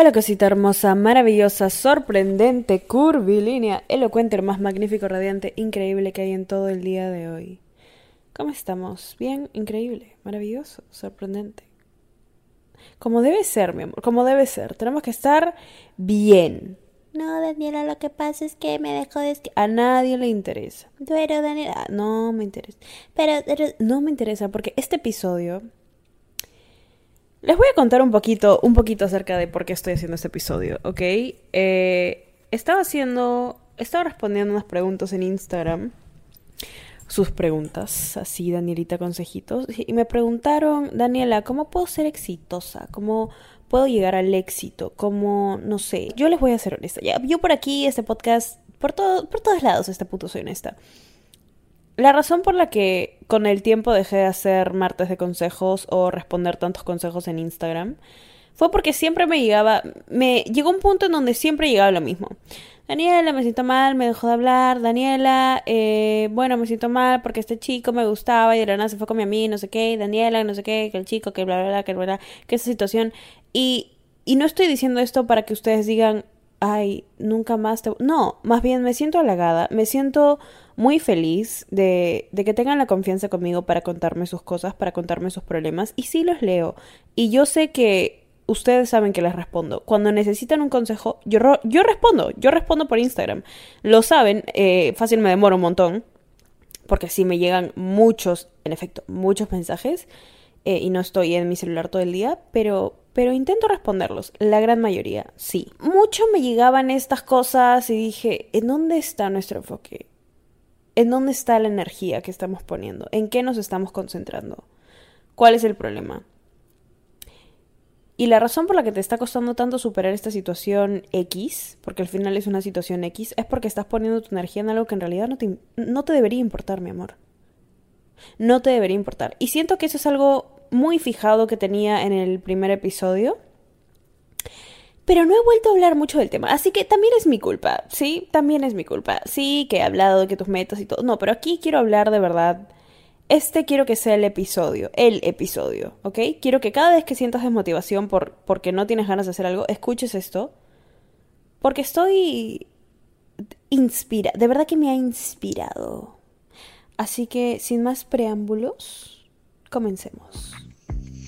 Hola cosita hermosa, maravillosa, sorprendente, curvilínea, elocuente, más magnífico, radiante, increíble que hay en todo el día de hoy. ¿Cómo estamos? Bien, increíble, maravilloso, sorprendente. Como debe ser, mi amor, como debe ser. Tenemos que estar bien. No, Daniela, lo que pasa es que me dejó de... A nadie le interesa. Pero, Daniela... No me interesa. Pero, pero... No me interesa porque este episodio les voy a contar un poquito, un poquito acerca de por qué estoy haciendo este episodio, ¿ok? Eh, estaba haciendo, estaba respondiendo unas preguntas en Instagram, sus preguntas, así Danielita Consejitos, y me preguntaron, Daniela, ¿cómo puedo ser exitosa? ¿Cómo puedo llegar al éxito? ¿Cómo, no sé? Yo les voy a ser honesta. Ya, yo por aquí, este podcast, por, todo, por todos lados, este puto soy honesta. La razón por la que con el tiempo dejé de hacer martes de consejos o responder tantos consejos en Instagram fue porque siempre me llegaba, me llegó un punto en donde siempre llegaba lo mismo. Daniela, me siento mal, me dejó de hablar. Daniela, eh, bueno, me siento mal porque este chico me gustaba y de la nada se fue con mi no sé qué. Daniela, no sé qué, que el chico, que bla, bla, bla, que bla, bla, que esa situación. Y, y no estoy diciendo esto para que ustedes digan, ay, nunca más te... No, más bien me siento halagada, me siento muy feliz de, de, que tengan la confianza conmigo para contarme sus cosas, para contarme sus problemas, y sí los leo. Y yo sé que ustedes saben que les respondo. Cuando necesitan un consejo, yo, yo respondo, yo respondo por Instagram. Lo saben, eh, fácil me demoro un montón, porque sí me llegan muchos, en efecto, muchos mensajes, eh, y no estoy en mi celular todo el día, pero pero intento responderlos, la gran mayoría, sí. Mucho me llegaban estas cosas y dije, ¿en dónde está nuestro enfoque? ¿En dónde está la energía que estamos poniendo? ¿En qué nos estamos concentrando? ¿Cuál es el problema? Y la razón por la que te está costando tanto superar esta situación X, porque al final es una situación X, es porque estás poniendo tu energía en algo que en realidad no te, no te debería importar, mi amor. No te debería importar. Y siento que eso es algo muy fijado que tenía en el primer episodio. Pero no he vuelto a hablar mucho del tema, así que también es mi culpa, ¿sí? También es mi culpa. Sí, que he hablado de que tus metas y todo. No, pero aquí quiero hablar de verdad. Este quiero que sea el episodio, el episodio, ¿ok? Quiero que cada vez que sientas desmotivación por, porque no tienes ganas de hacer algo, escuches esto. Porque estoy inspira, de verdad que me ha inspirado. Así que, sin más preámbulos, Comencemos.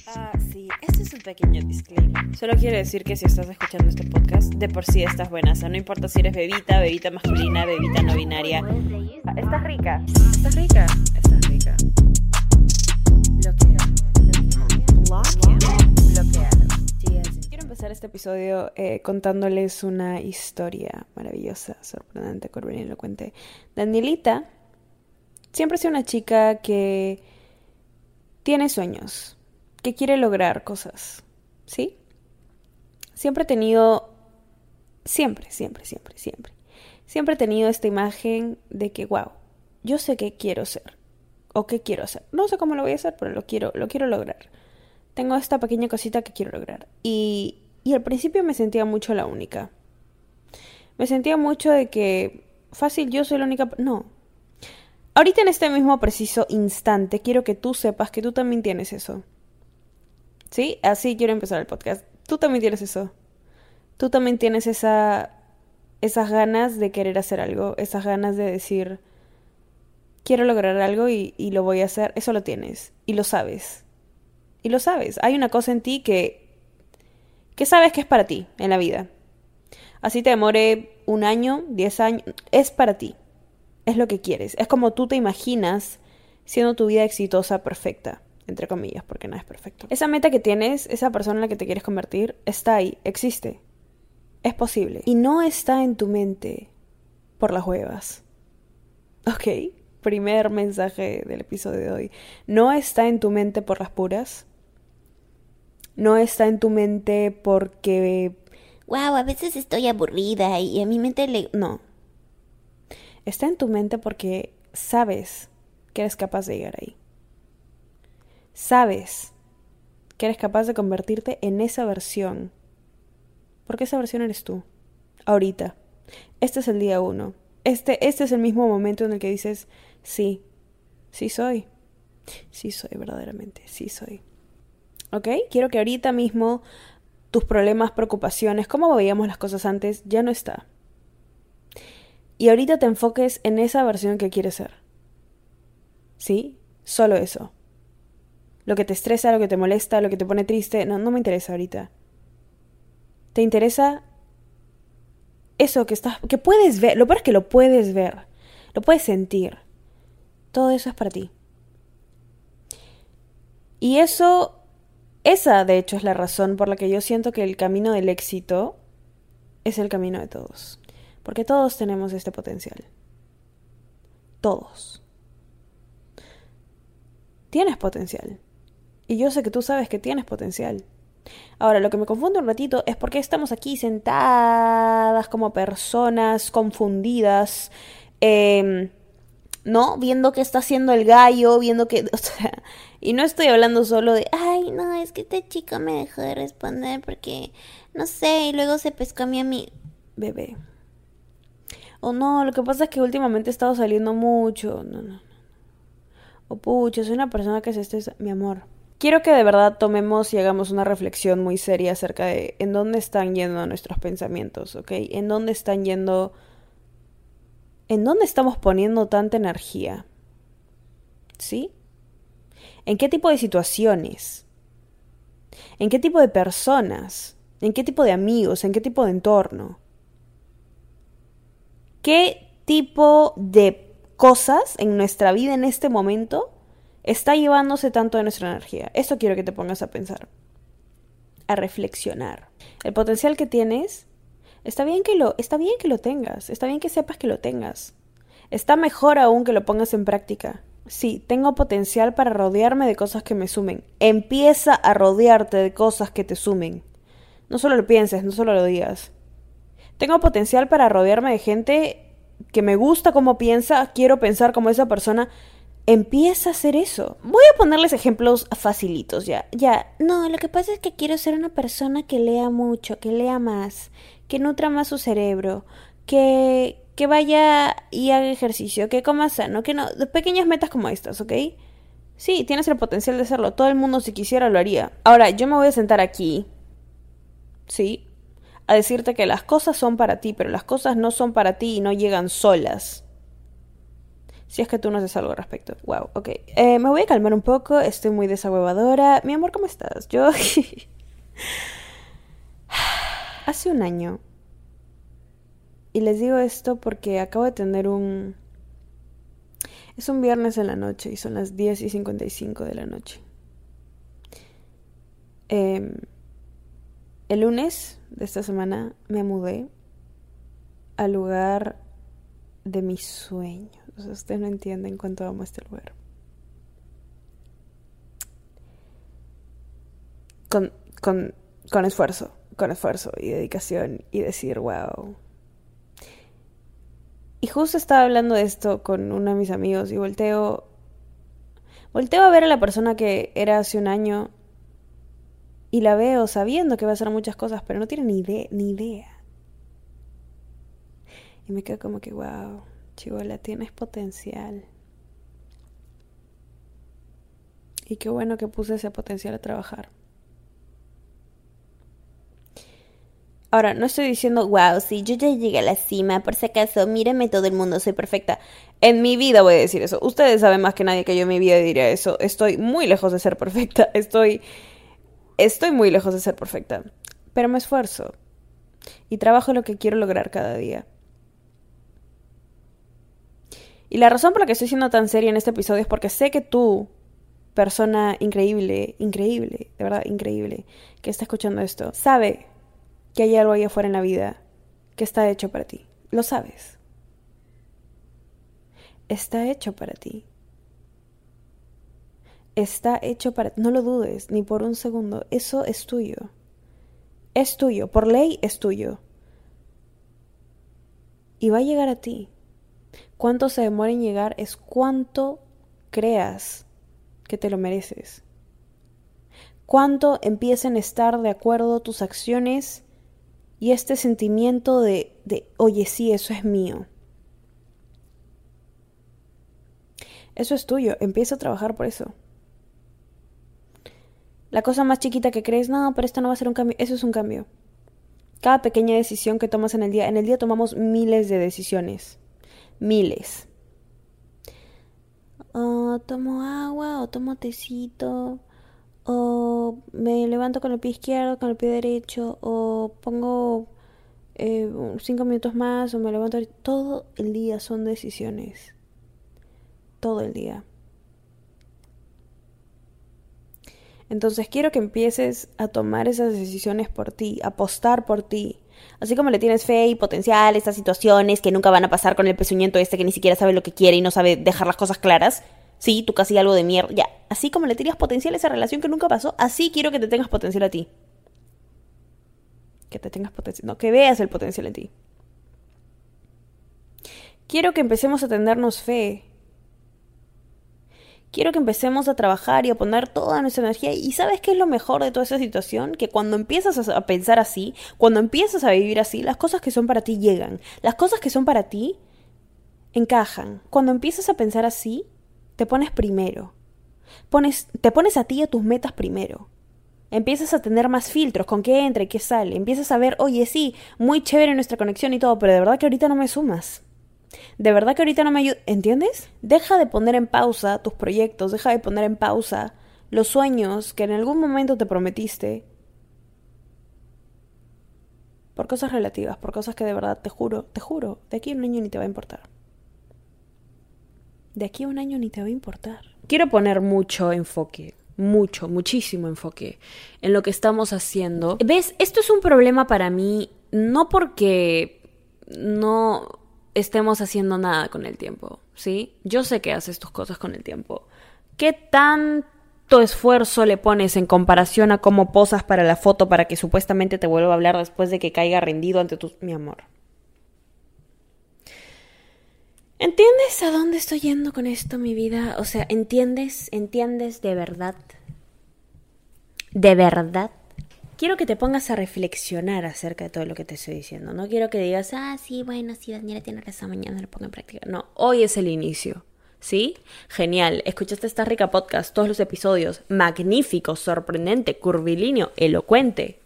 Ah, sí, este es un pequeño disclaimer. Solo quiero decir que si estás escuchando este podcast, de por sí estás buena. O sea, no importa si eres bebita, bebita masculina, bebita no binaria. Ah, estás rica. Estás rica. Estás rica. Quiero empezar este episodio eh, contándoles una historia maravillosa, sorprendente, y elocuente. Danielita siempre ha sido una chica que tiene sueños, que quiere lograr cosas, ¿sí? Siempre he tenido, siempre, siempre, siempre, siempre, siempre he tenido esta imagen de que, wow, yo sé qué quiero ser o qué quiero hacer. No sé cómo lo voy a hacer, pero lo quiero, lo quiero lograr. Tengo esta pequeña cosita que quiero lograr. Y, y al principio me sentía mucho la única. Me sentía mucho de que, fácil, yo soy la única... No, Ahorita en este mismo preciso instante quiero que tú sepas que tú también tienes eso. ¿Sí? Así quiero empezar el podcast. Tú también tienes eso. Tú también tienes esa esas ganas de querer hacer algo, esas ganas de decir quiero lograr algo y, y lo voy a hacer. Eso lo tienes y lo sabes. Y lo sabes. Hay una cosa en ti que que sabes que es para ti en la vida. Así te demore un año, diez años, es para ti es lo que quieres. Es como tú te imaginas siendo tu vida exitosa, perfecta, entre comillas, porque no es perfecto. Esa meta que tienes, esa persona en la que te quieres convertir, está ahí, existe. Es posible. Y no está en tu mente por las huevas. Ok, primer mensaje del episodio de hoy. No está en tu mente por las puras. No está en tu mente porque... Wow, a veces estoy aburrida y a mi mente le... No, está en tu mente porque sabes que eres capaz de llegar ahí. Sabes que eres capaz de convertirte en esa versión. Porque esa versión eres tú. Ahorita. Este es el día uno. Este, este es el mismo momento en el que dices, sí, sí soy. Sí soy verdaderamente, sí soy. ¿Ok? Quiero que ahorita mismo tus problemas, preocupaciones, cómo veíamos las cosas antes, ya no está. Y ahorita te enfoques en esa versión que quieres ser. ¿Sí? Solo eso. Lo que te estresa, lo que te molesta, lo que te pone triste, no, no me interesa ahorita. Te interesa eso que estás, que puedes ver, lo peor es que lo puedes ver, lo puedes sentir. Todo eso es para ti. Y eso, esa de hecho es la razón por la que yo siento que el camino del éxito es el camino de todos. Porque todos tenemos este potencial. Todos. Tienes potencial. Y yo sé que tú sabes que tienes potencial. Ahora, lo que me confunde un ratito es por qué estamos aquí sentadas como personas confundidas, em, ¿no? Viendo qué está haciendo el gallo, viendo que... O sea, y no estoy hablando solo de, ay, no, es que este chico me dejó de responder porque, no sé, y luego se pescó a mi amigo. Bebé. O no, lo que pasa es que últimamente he estado saliendo mucho. No, no, no. O pucha, soy una persona que se estresa. Mi amor, quiero que de verdad tomemos y hagamos una reflexión muy seria acerca de en dónde están yendo nuestros pensamientos, ¿ok? En dónde están yendo... ¿En dónde estamos poniendo tanta energía? ¿Sí? ¿En qué tipo de situaciones? ¿En qué tipo de personas? ¿En qué tipo de amigos? ¿En qué tipo de entorno? ¿Qué tipo de cosas en nuestra vida en este momento está llevándose tanto de nuestra energía. Eso quiero que te pongas a pensar, a reflexionar. El potencial que tienes, está bien que lo, está bien que lo tengas, está bien que sepas que lo tengas. Está mejor aún que lo pongas en práctica. Sí, tengo potencial para rodearme de cosas que me sumen. Empieza a rodearte de cosas que te sumen. No solo lo pienses, no solo lo digas. Tengo potencial para rodearme de gente que me gusta cómo piensa, quiero pensar como esa persona. Empieza a hacer eso. Voy a ponerles ejemplos facilitos ya. Ya. No, lo que pasa es que quiero ser una persona que lea mucho, que lea más, que nutra más su cerebro, que, que vaya y haga ejercicio, que coma sano, que no. Pequeñas metas como estas, ¿ok? Sí, tienes el potencial de hacerlo. Todo el mundo, si quisiera, lo haría. Ahora, yo me voy a sentar aquí. Sí. A decirte que las cosas son para ti, pero las cosas no son para ti y no llegan solas. Si es que tú no haces algo al respecto. Wow, ok. Eh, me voy a calmar un poco, estoy muy desahuevadora. Mi amor, ¿cómo estás? Yo... Hace un año. Y les digo esto porque acabo de tener un... Es un viernes en la noche y son las 10 y 55 de la noche. Em, el lunes de esta semana me mudé al lugar de mis sueños. Ustedes no entienden cuánto amo este lugar. Con, con, con esfuerzo, con esfuerzo y dedicación y decir, wow. Y justo estaba hablando de esto con uno de mis amigos y volteo, volteo a ver a la persona que era hace un año y la veo sabiendo que va a hacer muchas cosas, pero no tiene ni idea, ni idea. Y me quedo como que, wow. Chivola, tienes potencial. Y qué bueno que puse ese potencial a trabajar. Ahora, no estoy diciendo, wow, si yo ya llegué a la cima, por si acaso, mírame todo el mundo, soy perfecta. En mi vida voy a decir eso. Ustedes saben más que nadie que yo en mi vida diría eso. Estoy muy lejos de ser perfecta. Estoy. Estoy muy lejos de ser perfecta. Pero me esfuerzo. Y trabajo lo que quiero lograr cada día. Y la razón por la que estoy siendo tan seria en este episodio es porque sé que tú, persona increíble, increíble, de verdad increíble, que está escuchando esto, sabe que hay algo ahí afuera en la vida que está hecho para ti. Lo sabes. Está hecho para ti. Está hecho para... No lo dudes ni por un segundo. Eso es tuyo. Es tuyo. Por ley es tuyo. Y va a llegar a ti. Cuánto se demora en llegar es cuánto creas que te lo mereces. Cuánto empiecen a estar de acuerdo tus acciones y este sentimiento de, de, oye, sí, eso es mío. Eso es tuyo, empieza a trabajar por eso. La cosa más chiquita que crees, no, pero esto no va a ser un cambio, eso es un cambio. Cada pequeña decisión que tomas en el día, en el día tomamos miles de decisiones. Miles. O tomo agua, o tomo tecito, o me levanto con el pie izquierdo, con el pie derecho, o pongo eh, cinco minutos más, o me levanto. Todo el día son decisiones. Todo el día. Entonces quiero que empieces a tomar esas decisiones por ti, apostar por ti. Así como le tienes fe y potencial a estas situaciones que nunca van a pasar con el pezuñento este que ni siquiera sabe lo que quiere y no sabe dejar las cosas claras. Sí, tú casi algo de mierda. Ya, así como le tenías potencial a esa relación que nunca pasó, así quiero que te tengas potencial a ti. Que te tengas potencial. No, que veas el potencial en ti. Quiero que empecemos a tenernos fe quiero que empecemos a trabajar y a poner toda nuestra energía. ¿Y sabes qué es lo mejor de toda esa situación? Que cuando empiezas a pensar así, cuando empiezas a vivir así, las cosas que son para ti llegan. Las cosas que son para ti encajan. Cuando empiezas a pensar así, te pones primero. Pones, te pones a ti y a tus metas primero. Empiezas a tener más filtros con qué entra y qué sale. Empiezas a ver, oye, sí, muy chévere nuestra conexión y todo, pero de verdad que ahorita no me sumas. De verdad que ahorita no me ayuda. ¿Entiendes? Deja de poner en pausa tus proyectos, deja de poner en pausa los sueños que en algún momento te prometiste. Por cosas relativas, por cosas que de verdad te juro, te juro, de aquí a un año ni te va a importar. De aquí a un año ni te va a importar. Quiero poner mucho enfoque, mucho, muchísimo enfoque en lo que estamos haciendo. ¿Ves? Esto es un problema para mí, no porque no estemos haciendo nada con el tiempo, ¿sí? Yo sé que haces tus cosas con el tiempo. ¿Qué tanto esfuerzo le pones en comparación a cómo posas para la foto para que supuestamente te vuelva a hablar después de que caiga rendido ante tu... mi amor? ¿Entiendes a dónde estoy yendo con esto, mi vida? O sea, ¿entiendes? ¿Entiendes de verdad? ¿De verdad? Quiero que te pongas a reflexionar acerca de todo lo que te estoy diciendo. No quiero que digas, ah, sí, bueno, sí, Daniela tiene razón, mañana lo pongo en práctica. No, hoy es el inicio. ¿Sí? Genial. Escuchaste esta rica podcast, todos los episodios. Magnífico, sorprendente, curvilíneo, elocuente.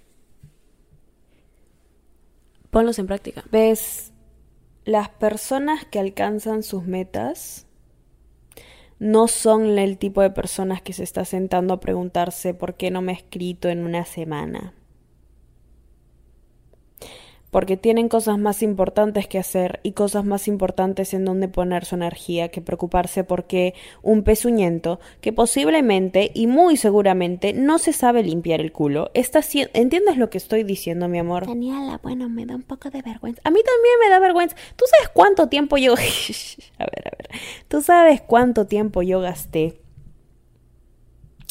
Ponlos en práctica. ¿Ves? Las personas que alcanzan sus metas no son el tipo de personas que se está sentando a preguntarse por qué no me he escrito en una semana porque tienen cosas más importantes que hacer y cosas más importantes en donde poner su energía que preocuparse porque un pezuñento que posiblemente y muy seguramente no se sabe limpiar el culo está ¿Entiendes lo que estoy diciendo, mi amor? Daniela, bueno, me da un poco de vergüenza. A mí también me da vergüenza. ¿Tú sabes cuánto tiempo yo... a ver, a ver. ¿Tú sabes cuánto tiempo yo gasté?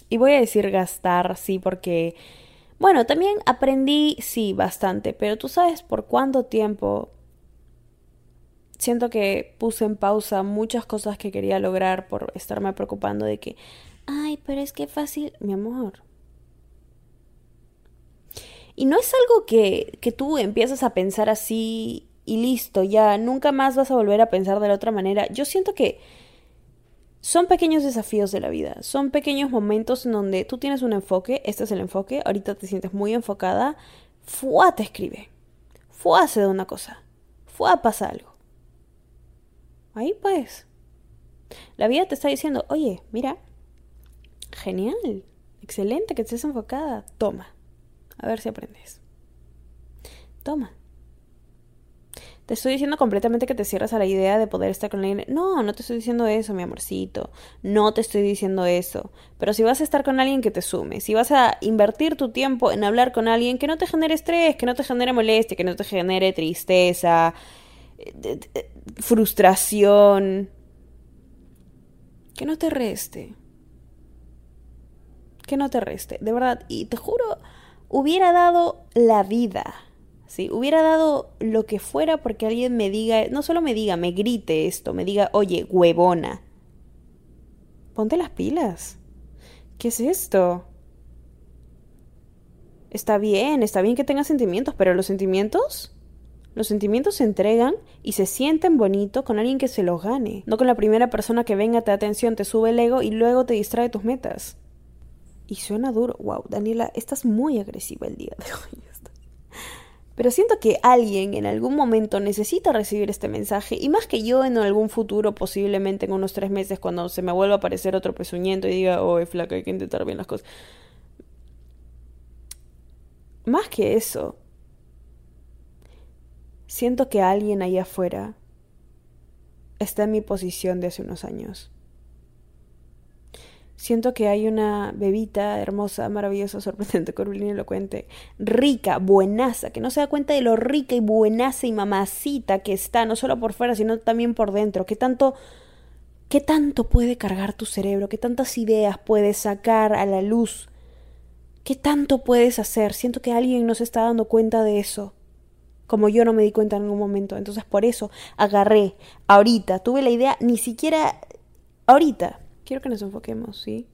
Y voy a decir gastar, sí, porque bueno, también aprendí, sí, bastante, pero tú sabes por cuánto tiempo siento que puse en pausa muchas cosas que quería lograr por estarme preocupando de que, ay, pero es que fácil, mi amor. Y no es algo que, que tú empiezas a pensar así y listo, ya nunca más vas a volver a pensar de la otra manera. Yo siento que son pequeños desafíos de la vida, son pequeños momentos en donde tú tienes un enfoque, este es el enfoque, ahorita te sientes muy enfocada, fuá te escribe, fuá hace una cosa, fuá pasa algo. Ahí pues, la vida te está diciendo, oye, mira, genial, excelente que estés enfocada, toma, a ver si aprendes. Toma. Te estoy diciendo completamente que te cierras a la idea de poder estar con alguien. No, no te estoy diciendo eso, mi amorcito. No te estoy diciendo eso. Pero si vas a estar con alguien que te sume, si vas a invertir tu tiempo en hablar con alguien que no te genere estrés, que no te genere molestia, que no te genere tristeza, eh, frustración, que no te reste. Que no te reste, de verdad. Y te juro, hubiera dado la vida ¿sí? Hubiera dado lo que fuera porque alguien me diga, no solo me diga, me grite esto, me diga, oye, huevona. Ponte las pilas. ¿Qué es esto? Está bien, está bien que tengas sentimientos, pero los sentimientos... Los sentimientos se entregan y se sienten bonito con alguien que se los gane, no con la primera persona que venga, te da atención, te sube el ego y luego te distrae tus metas. Y suena duro. Wow, Daniela, estás muy agresiva el día de hoy. Pero siento que alguien en algún momento necesita recibir este mensaje y más que yo en algún futuro, posiblemente en unos tres meses, cuando se me vuelva a aparecer otro pezuñento y diga, oh, flaca, hay que intentar bien las cosas. Más que eso, siento que alguien ahí afuera está en mi posición de hace unos años. Siento que hay una bebita hermosa, maravillosa, sorprendente, curvilínea, elocuente, rica, buenaza, que no se da cuenta de lo rica y buenaza y mamacita que está, no solo por fuera, sino también por dentro. ¿Qué tanto, qué tanto puede cargar tu cerebro? ¿Qué tantas ideas puedes sacar a la luz? ¿Qué tanto puedes hacer? Siento que alguien no se está dando cuenta de eso. Como yo no me di cuenta en ningún momento. Entonces por eso agarré ahorita. Tuve la idea ni siquiera ahorita Quiero que nos enfoquemos, ¿sí?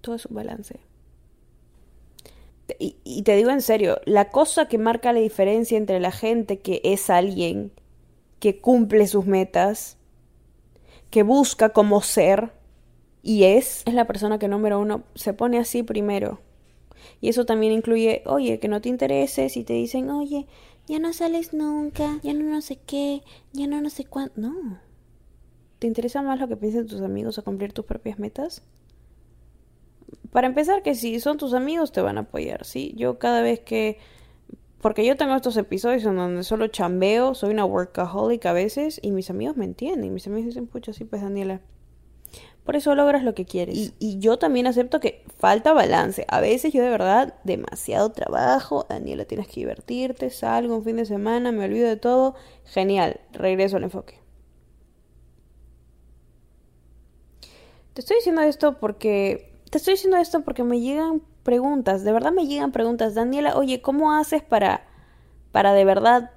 Todo es un balance. Y, te digo en serio, la cosa que marca la diferencia entre la gente que es alguien que cumple sus metas, que busca como ser y es, es la persona que número uno se pone así primero. Y eso también incluye, oye, que no te intereses y te dicen, oye, ya no sales nunca, ya no no sé qué, ya no no sé cuánto. No. ¿Te interesa más lo que piensen tus amigos o cumplir tus propias metas? Para empezar, que si son tus amigos te van a apoyar, ¿sí? Yo cada vez que... Porque yo tengo estos episodios en donde solo chambeo, soy una workaholic a veces y mis amigos me entienden. Mis amigos dicen, pucha, sí, pues Daniela. Por eso logras lo que quieres. Y, y, yo también acepto que falta balance. A veces yo de verdad, demasiado trabajo. Daniela, tienes que divertirte. Salgo un fin de semana, me olvido de todo. Genial, regreso al enfoque. Te estoy diciendo esto porque. Te estoy diciendo esto porque me llegan preguntas. De verdad me llegan preguntas. Daniela, oye, ¿cómo haces para. para de verdad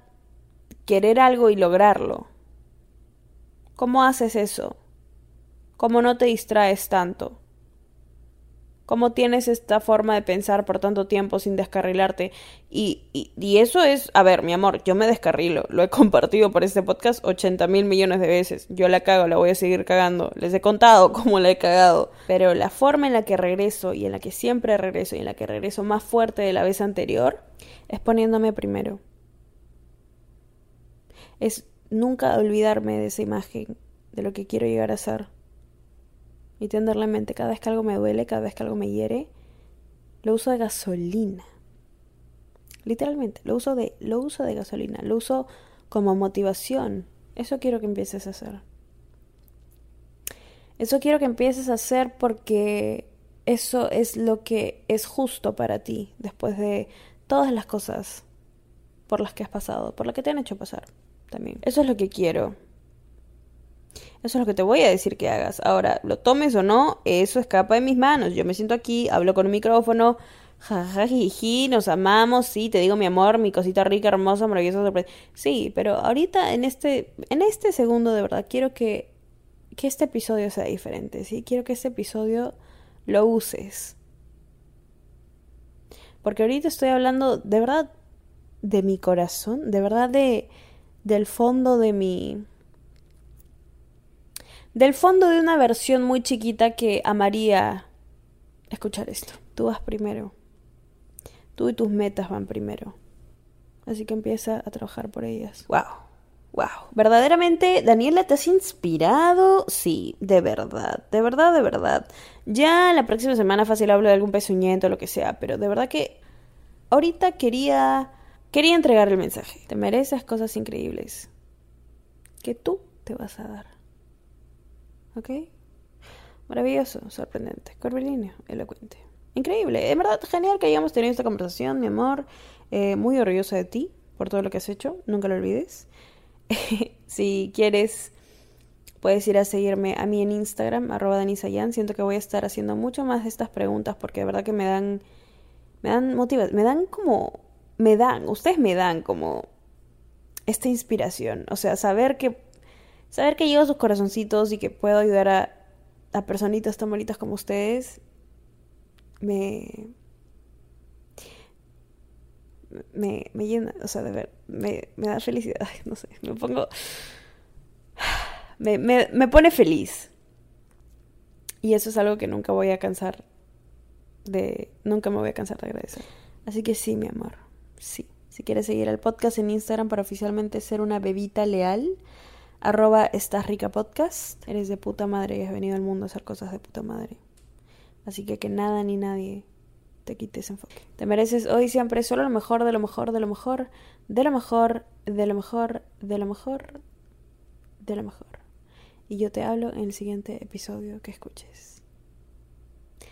querer algo y lograrlo? ¿Cómo haces eso? ¿Cómo no te distraes tanto? Cómo tienes esta forma de pensar por tanto tiempo sin descarrilarte. Y, y, eso es, a ver, mi amor, yo me descarrilo, lo he compartido por este podcast 80 mil millones de veces. Yo la cago, la voy a seguir cagando. Les he contado cómo la he cagado. Pero la forma en la que regreso y en la que siempre regreso y en la que regreso más fuerte de la vez anterior es poniéndome primero. Es nunca olvidarme de esa imagen, de lo que quiero llegar a ser y tenerla en mente cada vez que algo me duele, cada vez que algo me hiere, lo uso de gasolina. Literalmente, lo uso de, lo uso de gasolina, lo uso como motivación. Eso quiero que empieces a hacer. Eso quiero que empieces a hacer porque eso es lo que es justo para ti después de todas las cosas por las que has pasado, por las que te han hecho pasar también. Eso es lo que quiero. Eso es lo que te voy a decir que hagas. Ahora, lo tomes o no, eso escapa de mis manos. Yo me siento aquí, hablo con un micrófono, jajajiji, nos amamos, sí, te digo mi amor, mi cosita rica, hermosa, maravillosa, sorpresa. Sí, pero ahorita en este, en este segundo de verdad quiero que, que este episodio sea diferente, ¿sí? Quiero que este episodio lo uses. Porque ahorita estoy hablando de verdad de mi corazón, de verdad de del fondo de mi del fondo de una versión muy chiquita que amaría escuchar esto. Tú vas primero. Tú y tus metas van primero. Así que empieza a trabajar por ellas. ¡Wow! ¡Wow! ¿Verdaderamente, Daniela, te has inspirado? Sí, de verdad, de verdad, de verdad. Ya la próxima semana fácil hablo de algún pezuñento o lo que sea, pero de verdad que ahorita quería, quería entregar el mensaje. Te mereces cosas increíbles que tú te vas a dar. ¿Ok? Maravilloso, sorprendente, curvilíneo, elocuente. Increíble, en verdad, genial que hayamos tenido esta conversación, mi amor. Eh, muy orgullosa de ti por todo lo que has hecho, nunca lo olvides. si quieres, puedes ir a seguirme a mí en Instagram, arroba danisayan. Siento que voy a estar haciendo mucho más de estas preguntas porque de verdad que me dan, me dan motivas, me dan como, me dan, ustedes me dan como esta inspiración. O sea, saber que saber que llevo sus corazoncitos y que puedo ayudar a, a personitas tan bonitas como ustedes, me, me, me llena, o sea, de ver, me, me da felicidad, no sé, me pongo, me, me, me pone feliz. Y eso es algo que nunca voy a cansar de... Nunca me voy a cansar de agradecer. Así que sí, mi amor, sí. Si quieres seguir el podcast en Instagram para oficialmente ser una bebita leal, arroba estás rica podcast. Eres de puta madre y has venido al mundo a hacer cosas de puta madre. Así que que nada ni nadie te quite ese enfoque. Te mereces hoy siempre solo lo mejor, de lo mejor, de lo mejor, de lo mejor, de lo mejor, de lo mejor, de lo mejor. Y yo te hablo en el siguiente episodio que escuches.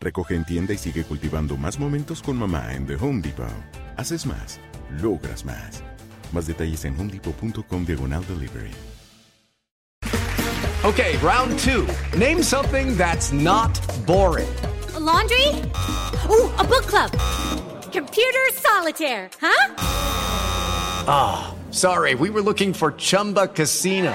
Recoge en tienda y sigue cultivando más momentos con mamá en The Home Depot. Haces más, logras más. Más detalles en homedepot.com diagonal delivery. Okay, round two. Name something that's not boring. A laundry? Ooh, a book club. Computer solitaire, huh? Ah, oh, sorry, we were looking for Chumba Casino.